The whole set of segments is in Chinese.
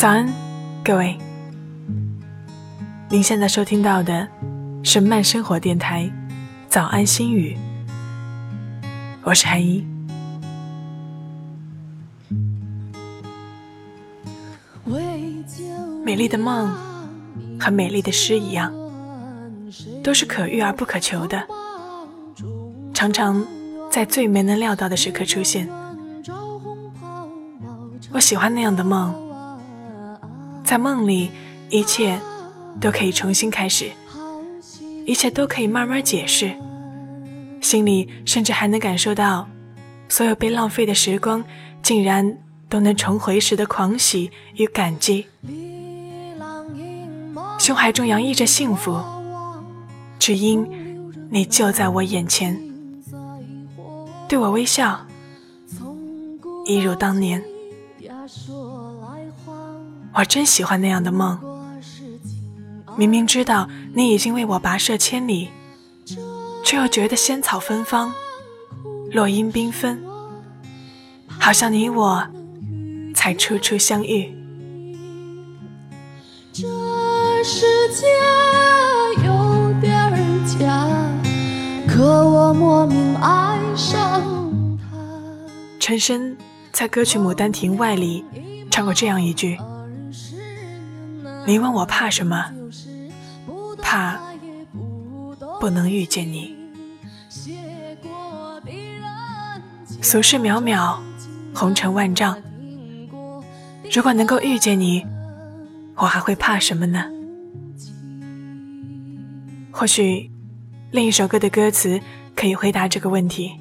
早安，各位。您现在收听到的是慢生活电台《早安心语》，我是韩一。美丽的梦和美丽的诗一样，都是可遇而不可求的，常常在最没能料到的时刻出现。我喜欢那样的梦，在梦里，一切都可以重新开始，一切都可以慢慢解释，心里甚至还能感受到，所有被浪费的时光，竟然都能重回时的狂喜与感激，胸怀中洋溢着幸福，只因你就在我眼前，对我微笑，一如当年。我真喜欢那样的梦，明明知道你已经为我跋涉千里，却又觉得仙草芬芳，落英缤纷，好像你我才初初相遇。这世界有点假，可我莫名爱上他。陈升在歌曲《牡丹亭外》里唱过这样一句。你问我怕什么？怕不能遇见你。俗世渺渺，红尘万丈。如果能够遇见你，我还会怕什么呢？或许另一首歌的歌词可以回答这个问题。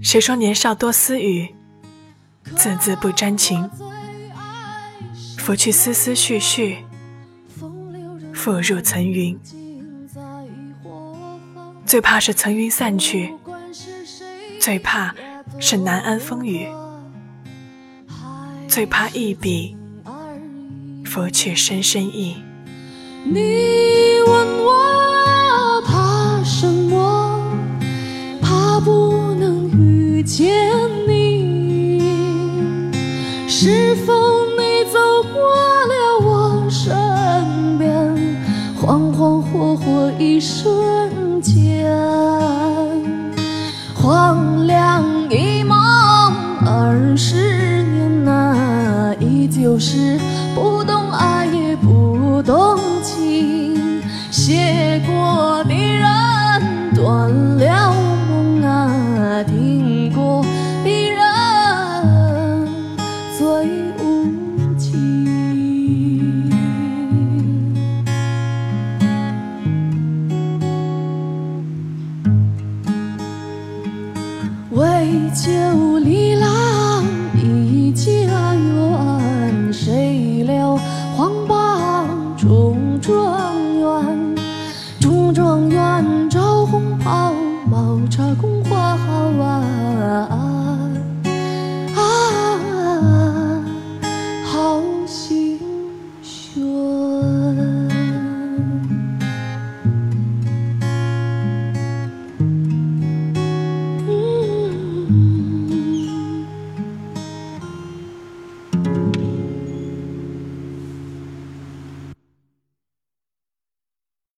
谁说年少多私语，字字不沾情？拂去丝丝絮絮，复入层云。最怕是层云散去，最怕是难安风雨，最怕一笔拂去深深意。你问我怕什么？怕不能遇见你。是否？过了我身边，恍恍惚惚一瞬间，荒凉一梦，二十年呐，依旧是不懂爱也不懂情，谢过的人断了梦啊，听过的人最。为九里郎一家园，谁料皇榜中状元？中状元着红袍，茅塔宫花好啊！